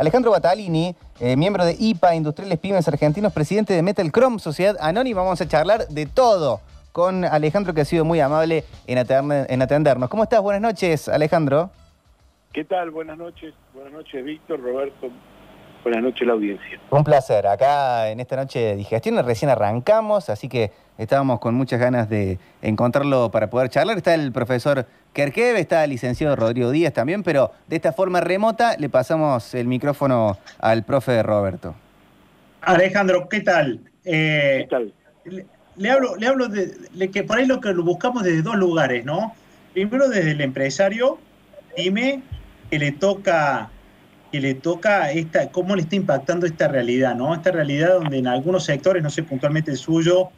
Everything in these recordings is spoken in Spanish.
Alejandro Batalini, eh, miembro de IPA, Industriales Pymes Argentinos, presidente de Metal Chrome, Sociedad Anónima. Vamos a charlar de todo con Alejandro, que ha sido muy amable en, en atendernos. ¿Cómo estás? Buenas noches, Alejandro. ¿Qué tal? Buenas noches. Buenas noches, Víctor, Roberto. Buenas noches, la audiencia. Un placer. Acá en esta noche de digestión recién arrancamos, así que estábamos con muchas ganas de encontrarlo para poder charlar. Está el profesor Kerkev, está el licenciado Rodrigo Díaz también, pero de esta forma remota le pasamos el micrófono al profe Roberto. Alejandro, ¿qué tal? Eh, ¿Qué tal? Le, hablo, le hablo de, que por ahí lo que lo buscamos desde dos lugares, ¿no? Primero desde el empresario, dime, que le toca que le toca esta, cómo le está impactando esta realidad, ¿no? Esta realidad donde en algunos sectores, no sé puntualmente el suyo,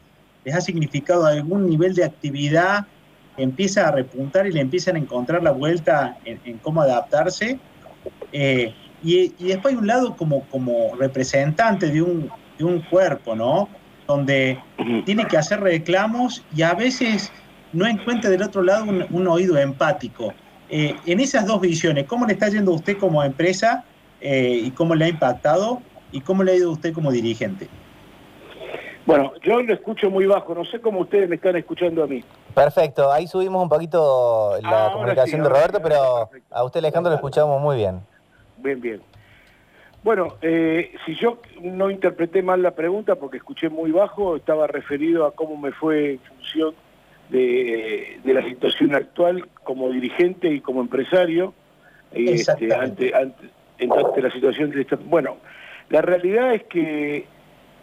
les ha significado algún nivel de actividad que empieza a repuntar y le empiezan a encontrar la vuelta en, cómo adaptarse. Eh, y, después hay un lado como, como representante de un, de un cuerpo, ¿no? Donde tiene que hacer reclamos y a veces no encuentra del otro lado un oído empático. Eh, en esas dos visiones, ¿cómo le está yendo a usted como empresa eh, y cómo le ha impactado y cómo le ha ido a usted como dirigente? Bueno, yo lo escucho muy bajo, no sé cómo ustedes me están escuchando a mí. Perfecto, ahí subimos un poquito la comunicación de Roberto, pero a usted Alejandro lo escuchamos muy bien. Bien, bien. Bueno, eh, si yo no interpreté mal la pregunta porque escuché muy bajo, estaba referido a cómo me fue en función de, la situación actual como dirigente y como empresario este, ante, ante, la situación de esta... Bueno, la realidad es que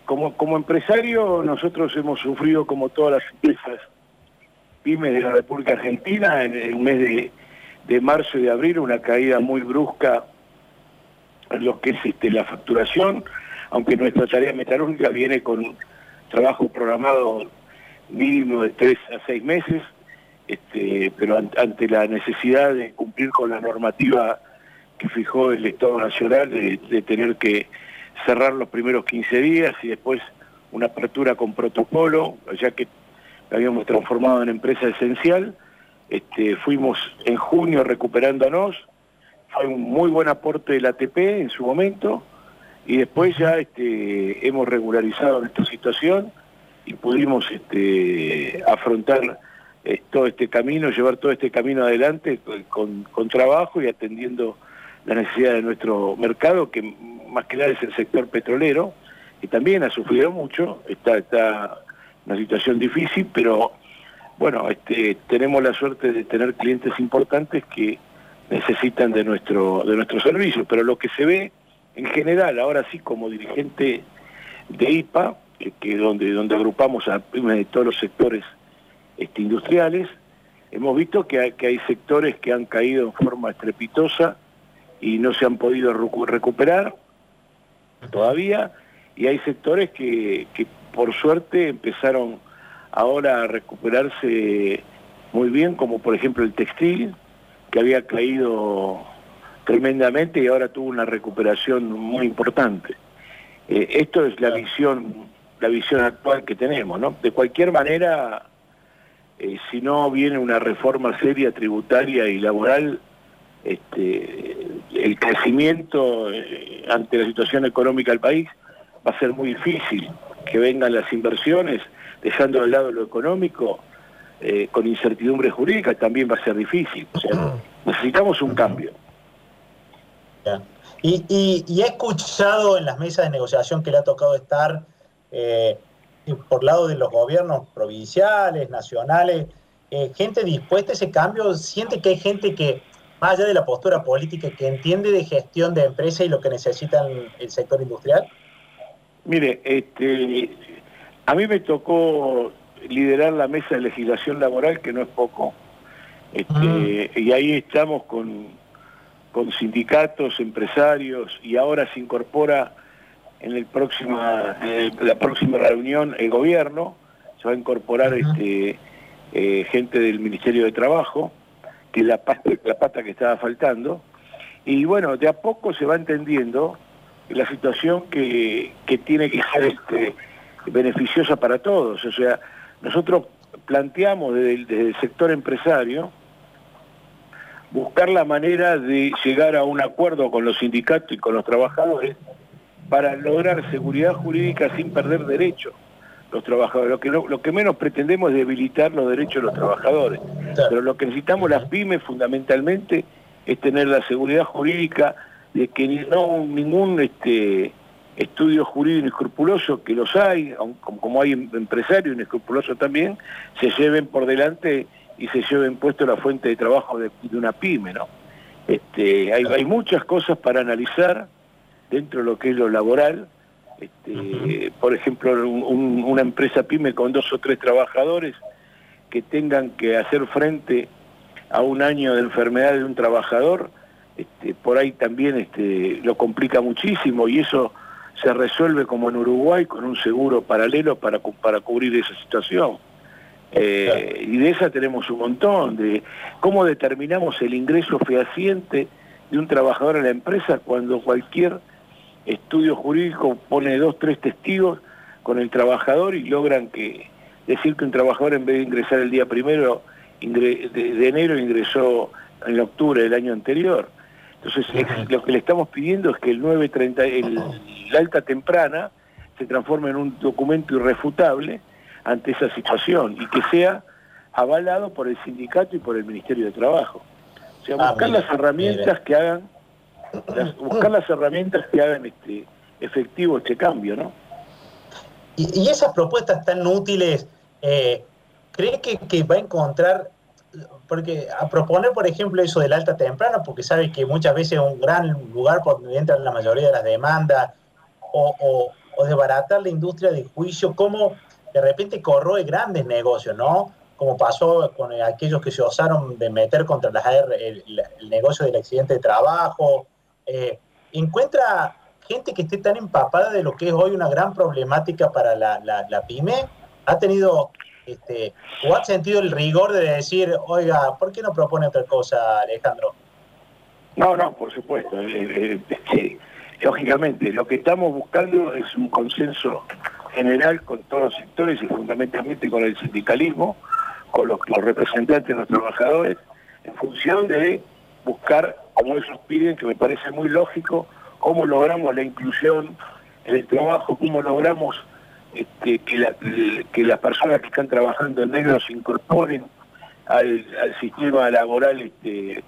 como, como empresario nosotros hemos sufrido como todas las empresas pymes de la República Argentina en el mes de, de marzo y de abril una caída muy brusca en lo que es este, la facturación, aunque nuestra tarea metalúrgica viene con trabajo programado mínimo de tres a seis meses, este, pero ante la necesidad de cumplir con la normativa que fijó el Estado Nacional de, tener que cerrar los primeros 15 días y después una apertura con protocolo, ya que habíamos transformado en empresa esencial, este, fuimos en junio recuperándonos, fue un muy buen aporte del ATP en su momento, y después ya este, hemos regularizado nuestra situación y pudimos este, afrontar eh, todo este camino, llevar todo este camino adelante con, trabajo y atendiendo la necesidad de nuestro mercado, que más que nada es el sector petrolero, que también ha sufrido mucho, está, está una situación difícil, pero bueno, este, tenemos la suerte de tener clientes importantes que necesitan de nuestro, de nuestro servicio, pero lo que se ve en general, ahora sí como dirigente de IPA, que, donde, donde agrupamos a de todos los sectores este, industriales, hemos visto que hay, que hay sectores que han caído en forma estrepitosa y no se han podido recuperar todavía, y hay sectores que, que por suerte empezaron ahora a recuperarse muy bien, como por ejemplo el textil, que había caído tremendamente y ahora tuvo una recuperación muy importante. Eh, esto es la visión la visión actual que tenemos, ¿no? De cualquier manera, eh, si no viene una reforma seria tributaria y laboral, este, el crecimiento eh, ante la situación económica del país va a ser muy difícil que vengan las inversiones, dejando de lado lo económico, eh, con incertidumbre jurídica también va a ser difícil. Necesitamos un cambio. Y, y he escuchado en las mesas de negociación que le ha tocado estar eh, por lado de los gobiernos provinciales, nacionales, eh, gente dispuesta a ese cambio, siente que hay gente que, más allá de la postura política, que entiende de gestión de empresa y lo que necesita el sector industrial? Mire, este, a mí me tocó liderar la mesa de legislación laboral, que no es poco, este, mm. y ahí estamos con, con sindicatos, empresarios, y ahora se incorpora en el próxima, la próxima reunión el gobierno, se va a incorporar este, eh, gente del Ministerio de Trabajo, que es la pata, la pata que estaba faltando, y bueno, de a poco se va entendiendo la situación que, tiene que ser este, beneficiosa para todos. O sea, nosotros planteamos desde el, sector empresario buscar la manera de llegar a un acuerdo con los sindicatos y con los trabajadores para lograr seguridad jurídica sin perder derechos los trabajadores. Lo que, lo, que menos pretendemos es debilitar los derechos de los trabajadores. Pero lo que necesitamos las pymes fundamentalmente es tener la seguridad jurídica de que no ningún este, estudio jurídico inescrupuloso, que los hay, como hay empresarios inescrupulosos también, se lleven por delante y se lleven puesto la fuente de trabajo de, una pyme, ¿no? Este, hay, muchas cosas para analizar dentro de lo que es lo laboral. Este, por ejemplo, una empresa pyme con dos o tres trabajadores que tengan que hacer frente a un año de enfermedad de un trabajador, este, por ahí también este, lo complica muchísimo y eso se resuelve como en Uruguay con un seguro paralelo para, para cubrir esa situación. Eh, y de esa tenemos un montón, de cómo determinamos el ingreso fehaciente de un trabajador a la empresa cuando cualquier estudio jurídico pone dos, tres testigos con el trabajador y logran que decir que un trabajador en vez de ingresar el día primero de, enero ingresó en octubre del año anterior. Entonces, lo que le estamos pidiendo es que el 930, el, la alta temprana se transforme en un documento irrefutable ante esa situación y que sea avalado por el sindicato y por el Ministerio de Trabajo. O sea, ah, buscar las herramientas que hagan, buscar las herramientas que hagan este efectivo este cambio, ¿no? Y, esas propuestas tan útiles, eh, ¿cree que, va a encontrar porque a proponer, por ejemplo, eso del alta temprana, porque sabe que muchas veces es un gran lugar por donde entran la mayoría de las demandas, o, o, o desbaratar la industria del juicio, como de repente corroe grandes negocios, ¿no? Como pasó con aquellos que se osaron de meter contra las el, negocio del accidente de trabajo. Eh, encuentra gente que esté tan empapada de lo que es hoy una gran problemática para la, pyme. ¿Ha tenido este, o ha sentido el rigor de decir, oiga, ¿por qué no propone otra cosa, Alejandro? No, no, por supuesto. Eh, eh, lógicamente, lo que estamos buscando es un consenso general con todos los sectores y fundamentalmente con el sindicalismo, con los, representantes de los trabajadores, en función de buscar, como ellos piden, que me parece muy lógico, cómo logramos la inclusión en el trabajo, cómo logramos este, que, las personas que están trabajando en negro se incorporen al, sistema laboral este,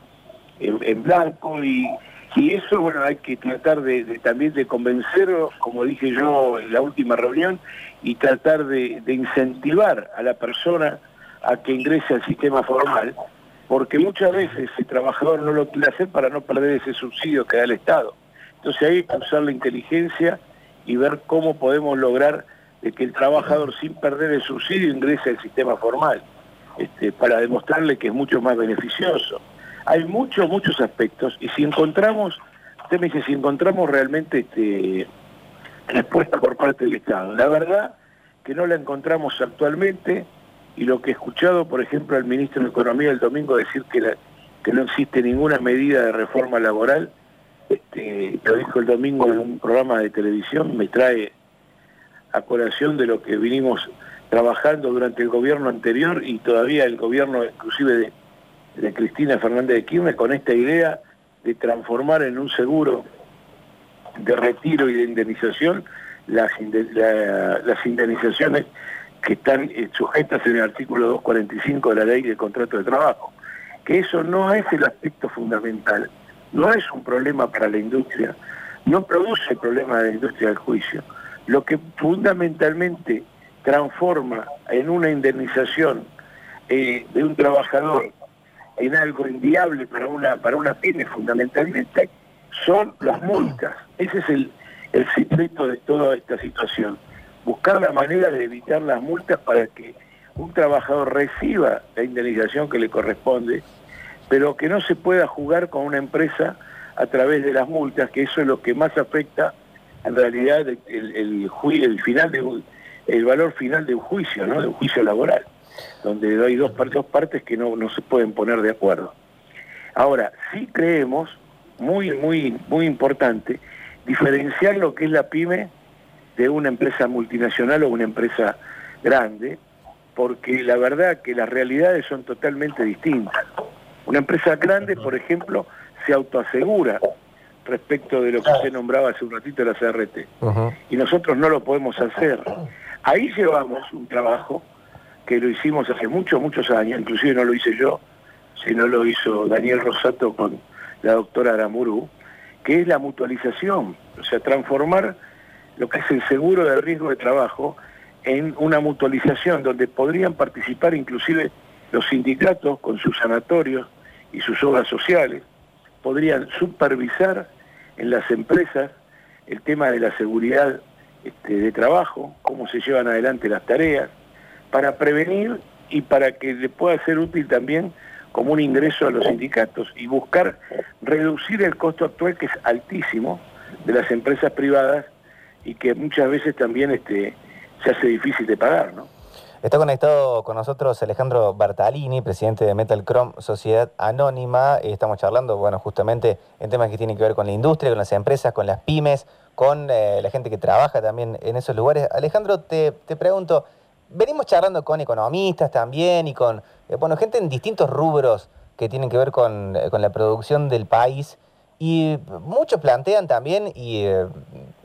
en blanco. Y y eso, bueno, hay que tratar de, también de convencerlo, como dije yo en la última reunión, y tratar de, incentivar a la persona a que ingrese al sistema formal, porque muchas veces el trabajador no lo quiere hacer para no perder ese subsidio que da el Estado. Entonces hay que usar la inteligencia y ver cómo podemos lograr que el trabajador sin perder el subsidio ingrese al sistema formal, este, para demostrarle que es mucho más beneficioso hay muchos, muchos aspectos y si encontramos, usted me dice, si encontramos realmente este, respuesta por parte del Estado. La verdad que no la encontramos actualmente y lo que he escuchado, por ejemplo, al ministro de Economía el domingo decir que, que no existe ninguna medida de reforma laboral, este, lo dijo el domingo en un programa de televisión, me trae a colación de lo que vinimos trabajando durante el gobierno anterior y todavía el gobierno inclusive de Cristina Fernández de Kirchner con esta idea de transformar en un seguro de retiro y de indemnización las indemnizaciones que están eh, sujetas en el artículo 245 de la ley de contrato de trabajo. Que eso no es el aspecto fundamental, no es un problema para la industria, no produce problema de la industria del juicio. Lo que fundamentalmente transforma en una indemnización eh, de un trabajador en algo inviable para una, para una pyme fundamentalmente, son las multas. Ese es el, el secreto de toda esta situación. Buscar la manera de evitar las multas para que un trabajador reciba la indemnización que le corresponde, pero que no se pueda jugar con una empresa a través de las multas, que eso es lo que más afecta en realidad el, el, el final de, valor final de un juicio, ¿no? de un juicio laboral donde hay dos, dos partes que no, no se pueden poner de acuerdo. Ahora, sí creemos, muy, muy, muy importante, diferenciar lo que es la pyme de una empresa multinacional o una empresa grande, porque la verdad que las realidades son totalmente distintas. Una empresa grande, por ejemplo, se autoasegura respecto de lo que usted nombraba hace un ratito de la CRT. Y nosotros no lo podemos hacer. Ahí llevamos un trabajo que lo hicimos hace muchos, muchos años, inclusive no lo hice yo, sino lo hizo Daniel Rosato con la doctora Aramuru, que es la mutualización, o sea, transformar lo que es el seguro de riesgo de trabajo en una mutualización donde podrían participar inclusive los sindicatos con sus sanatorios y sus obras sociales, podrían supervisar en las empresas el tema de la seguridad este, de trabajo, cómo se llevan adelante las tareas, para prevenir y para que le pueda ser útil también como un ingreso a los sindicatos y buscar reducir el costo actual que es altísimo de las empresas privadas y que muchas veces también este, se hace difícil de pagar, ¿no? Está conectado con nosotros Alejandro Bartalini, presidente de Metal Chrome Sociedad Anónima. Estamos charlando, bueno, justamente en temas que tienen que ver con la industria, con las empresas, con las pymes, con eh, la gente que trabaja también en esos lugares. Alejandro, te, te pregunto, venimos charlando con economistas también y con, eh, bueno, gente en distintos rubros que tienen que ver con, eh, con la producción del país y muchos plantean también, y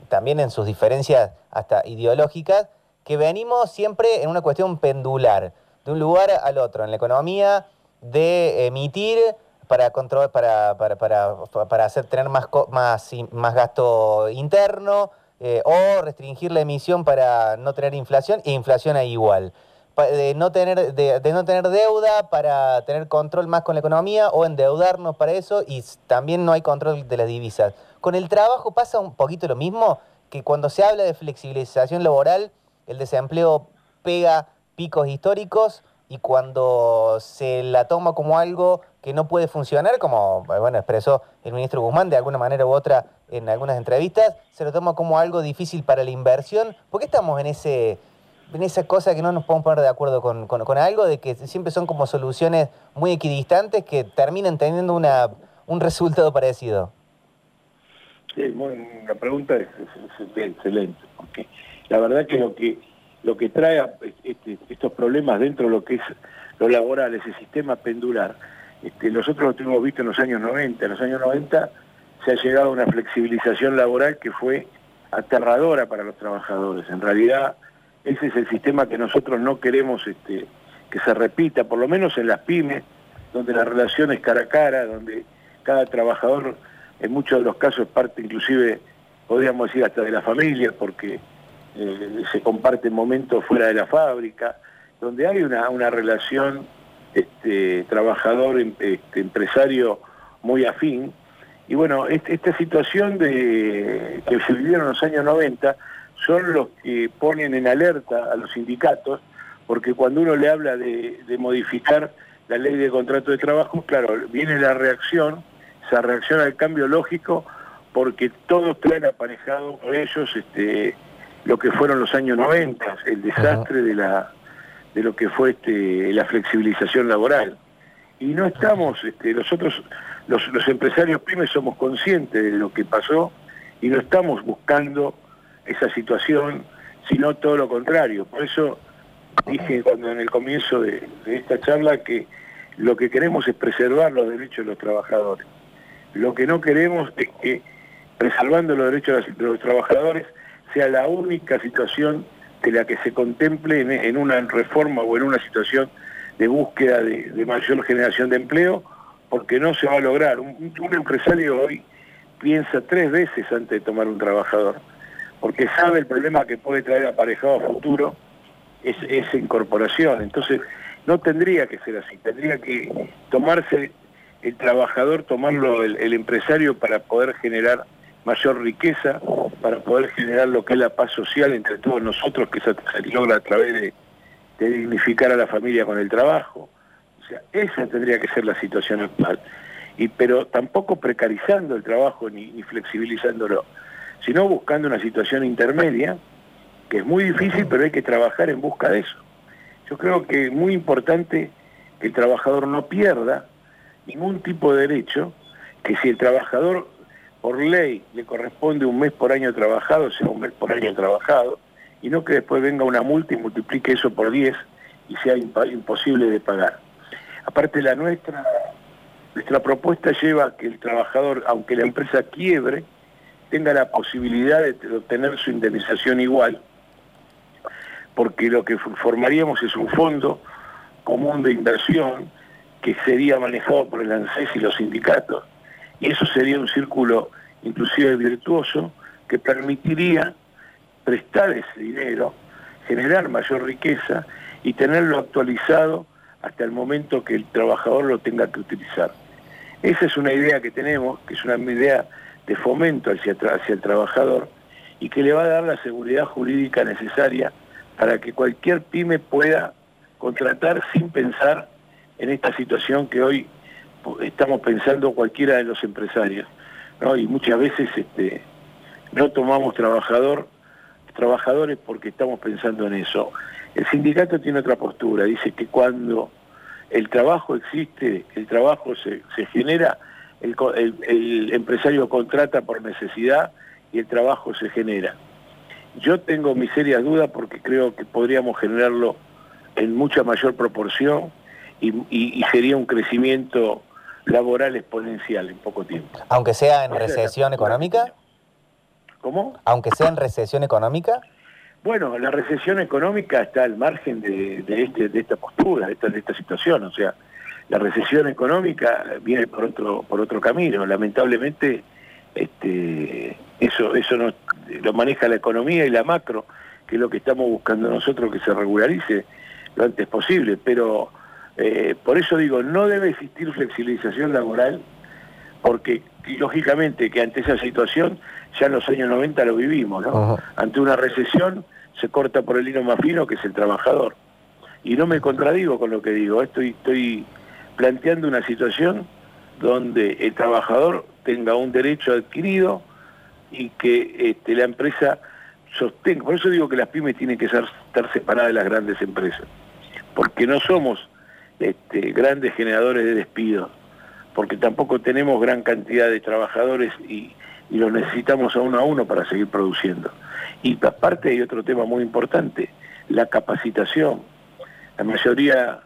también en sus diferencias hasta ideológicas, que venimos siempre en una cuestión pendular, de un lugar al otro, en la economía, de emitir para control, para, para, para, para hacer tener más, más, más gasto interno, eh, o restringir la emisión para no tener inflación, e inflación ahí igual. De, no tener, de, de, no tener deuda para tener control más con la economía o endeudarnos para eso y también no hay control de las divisas. Con el trabajo pasa un poquito lo mismo, que cuando se habla de flexibilización laboral el desempleo pega picos históricos y cuando se la toma como algo que no puede funcionar, como bueno, expresó el ministro Guzmán de alguna manera u otra en algunas entrevistas, se lo toma como algo difícil para la inversión. ¿Por qué estamos en ese en esa cosa que no nos podemos poner de acuerdo con, algo de que siempre son como soluciones muy equidistantes que terminan teniendo una, un resultado parecido? Sí, la pregunta es, excelente, porque la verdad que lo que lo que trae este, estos problemas dentro de lo que es lo laboral, ese sistema pendular, este, nosotros lo tuvimos visto en los años 90. En los años 90 se ha llegado a una flexibilización laboral que fue aterradora para los trabajadores. En realidad, ese es el sistema que nosotros no queremos este, que se repita, por lo menos en las pymes, donde la relación es cara a cara, donde cada trabajador en muchos de los casos parte inclusive, podríamos decir, hasta de la familia, porque eh, se comparten momentos fuera de la fábrica, donde hay una, relación este, trabajador-empresario este, muy afín. Y bueno, esta situación de, que se vivieron en los años 90 son los que ponen en alerta a los sindicatos, porque cuando uno le habla de, modificar la ley de contrato de trabajo, claro, viene la reacción, esa reacción al cambio lógico, porque todos traen aparejado con ellos este, lo que fueron los años 90, el desastre de, la, de lo que fue este, la flexibilización laboral. Y no estamos, este, nosotros, los, los empresarios pymes somos conscientes de lo que pasó y no estamos buscando esa situación, sino todo lo contrario. Por eso dije cuando en el comienzo de, esta charla que lo que queremos es preservar los derechos de los trabajadores. Lo que no queremos es que, preservando los derechos de los trabajadores, sea la única situación de la que se contemple en, una reforma o en una situación de búsqueda de, mayor generación de empleo, porque no se va a lograr. Un, empresario hoy piensa tres veces antes de tomar un trabajador, porque sabe el problema que puede traer aparejado a futuro esa incorporación. Entonces, no tendría que ser así, tendría que tomarse el trabajador, tomarlo el empresario para poder generar mayor riqueza para poder generar lo que es la paz social entre todos nosotros, que se, logra a través de, dignificar a la familia con el trabajo. O sea, esa tendría que ser la situación actual. Pero tampoco precarizando el trabajo ni flexibilizándolo, sino buscando una situación intermedia, que es muy difícil, pero hay que trabajar en busca de eso. Yo creo que es muy importante que el trabajador no pierda ningún tipo de derecho, que si el trabajador por ley le corresponde un mes por año trabajado, sea un mes por año trabajado, y no que después venga una multa y multiplique eso por 10 y sea imposible de pagar. Aparte la nuestra Nuestra propuesta lleva a que el trabajador, aunque la empresa quiebre, tenga la posibilidad de obtener su indemnización igual, porque lo que formaríamos es un fondo común de inversión que sería manejado por el ANSES y los sindicatos, y eso sería un círculo inclusive virtuoso que permitiría prestar ese dinero, generar mayor riqueza y tenerlo actualizado hasta el momento que el trabajador lo tenga que utilizar. Esa es una idea que tenemos, que es una idea de fomento hacia, hacia el trabajador y que le va a dar la seguridad jurídica necesaria para que cualquier pyme pueda contratar sin pensar en esta situación que hoy estamos pensando cualquiera de los empresarios. Y muchas veces este, no tomamos trabajador, trabajadores porque estamos pensando en eso. El sindicato tiene otra postura, dice que cuando el trabajo existe, el trabajo se, genera, el, empresario contrata por necesidad y el trabajo se genera. Yo tengo mis serias dudas porque creo que podríamos generarlo en mucha mayor proporción y sería un crecimiento laboral exponencial en poco tiempo. Aunque sea en recesión económica. ¿Cómo? Aunque sea en recesión económica. Bueno, la recesión económica está al margen de, este, de esta postura, de esta, de esta situación. O sea, la recesión económica viene por otro, por otro camino. Lamentablemente, este, eso, eso no, lo maneja la economía y la macro, que es lo que estamos buscando nosotros que se regularice lo antes posible. Pero eh, por eso digo, no debe existir flexibilización laboral, porque lógicamente que ante esa situación ya en los años 90 lo vivimos, ¿no? Ante una recesión se corta por el hilo más fino que es el trabajador. Y no me contradigo con lo que digo, estoy, estoy planteando una situación donde el trabajador tenga un derecho adquirido y que este, la empresa sostenga. Por eso digo que las pymes tienen que estar separadas de las grandes empresas, porque no somos este, grandes generadores de despidos, porque tampoco tenemos gran cantidad de trabajadores y, los necesitamos a uno a uno para seguir produciendo. Y aparte hay otro tema muy importante, la capacitación. La mayoría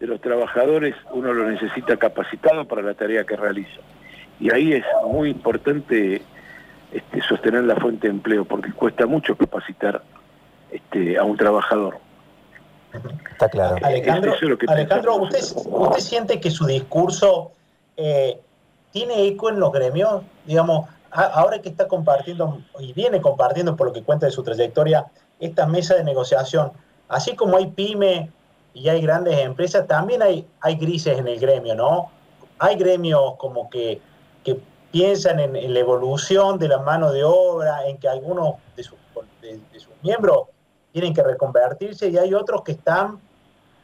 de los trabajadores uno lo necesita capacitado para la tarea que realiza. Y ahí es muy importante este, sostener la fuente de empleo, porque cuesta mucho capacitar este, a un trabajador. Está claro. Alejandro, Alejandro ¿usted, ¿usted, siente que su discurso eh, tiene eco en los gremios? Digamos, ahora que está compartiendo y viene compartiendo por lo que cuenta de su trayectoria esta mesa de negociación, así como hay pyme y hay grandes empresas, también hay, hay grises en el gremio, ¿no? Hay gremios como que, que piensan en, la evolución de la mano de obra, en que algunos de sus, de sus miembros tienen que reconvertirse y hay otros que están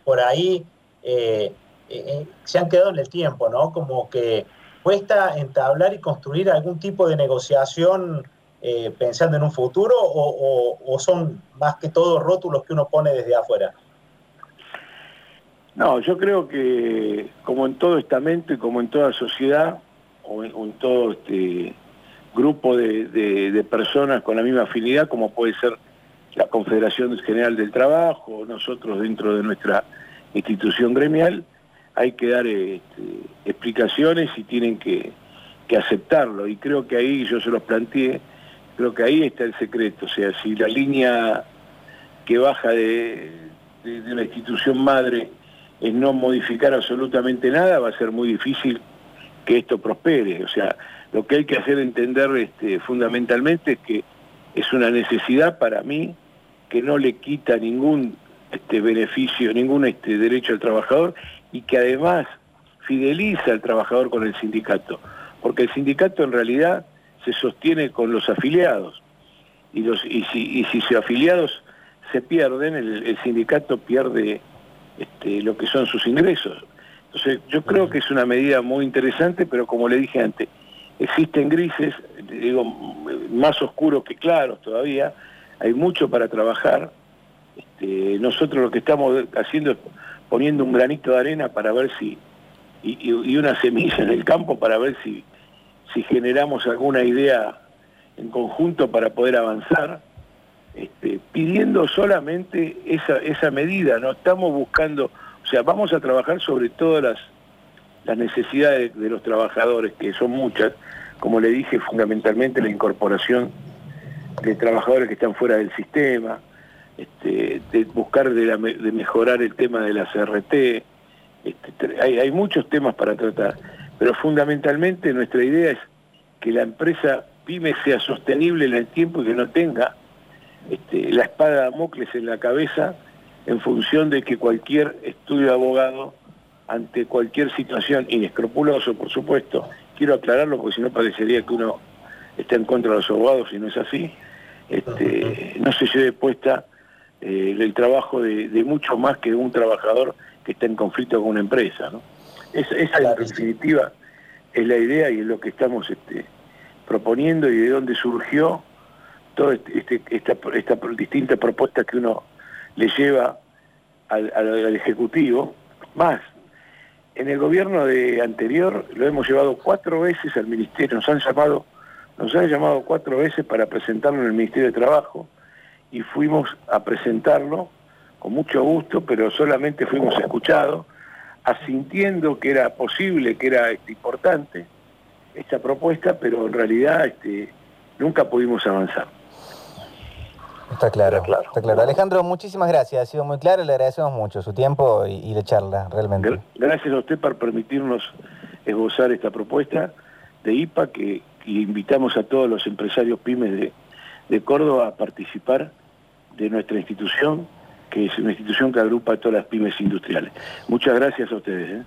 por ahí, eh, eh, eh, se han quedado en el tiempo, ¿no? Como que cuesta entablar y construir algún tipo de negociación pensando en un futuro o, son más que todo rótulos que uno pone desde afuera. No, yo creo que como en todo estamento y como en toda sociedad, o en, todo este grupo de, personas con la misma afinidad, como puede ser la Confederación General del Trabajo, nosotros dentro de nuestra institución gremial, hay que dar este, explicaciones y tienen que, aceptarlo. Y creo que ahí, yo se los planteé, creo que ahí está el secreto. O sea, si la línea que baja de, de, la institución madre es no modificar absolutamente nada, va a ser muy difícil que esto prospere. O sea, lo que hay que hacer entender este, fundamentalmente es que es una necesidad para mí que no le quita ningún este, beneficio, ningún este, derecho al trabajador y que además fideliza al trabajador con el sindicato, porque el sindicato en realidad se sostiene con los afiliados y, los, y, si, y si afiliados se pierden, el, sindicato pierde este, lo que son sus ingresos. Entonces yo creo que es una medida muy interesante, pero como le dije antes, existen grises, digo, más oscuros que claros todavía, hay mucho para trabajar. Este, nosotros lo que estamos haciendo es poniendo un granito de arena para ver si, y, una semilla en el campo para ver si, si generamos alguna idea en conjunto para poder avanzar, este, pidiendo solamente esa, esa medida, no estamos buscando, o sea, vamos a trabajar sobre todas las, las necesidades de los trabajadores, que son muchas, como le dije, fundamentalmente la incorporación de trabajadores que están fuera del sistema, este, de buscar de, mejorar el tema de la CRT, este, hay, muchos temas para tratar, pero fundamentalmente nuestra idea es que la empresa PYME sea sostenible en el tiempo y que no tenga este, la espada de Damocles en la cabeza en función de que cualquier estudio de abogado ante cualquier situación inescrupuloso, por supuesto, quiero aclararlo porque si no parecería que uno está en contra de los abogados y no es así, este, no se lleve puesta eh, el trabajo de, mucho más que un trabajador que está en conflicto con una empresa. ¿no? esa, en definitiva, es la idea y es lo que estamos este, proponiendo y de dónde surgió toda este, esta, esta distinta propuesta que uno le lleva al, Ejecutivo. Más, en el gobierno de anterior lo hemos llevado cuatro veces al Ministerio, nos han llamado, nos han llamado cuatro veces para presentarlo en el Ministerio de Trabajo y fuimos a presentarlo con mucho gusto, pero solamente fuimos escuchados, asintiendo que era posible, que era este, importante esta propuesta, pero en realidad este, nunca pudimos avanzar. Está claro, está claro. Alejandro, muchísimas gracias, ha sido muy claro, le agradecemos mucho su tiempo y, y la charla, realmente. Gracias a usted por permitirnos esbozar esta propuesta de IPA que, invitamos a todos los empresarios pymes de, de Córdoba a participar de nuestra institución, que es una institución que agrupa a todas las pymes industriales. Muchas gracias a ustedes. ¿eh?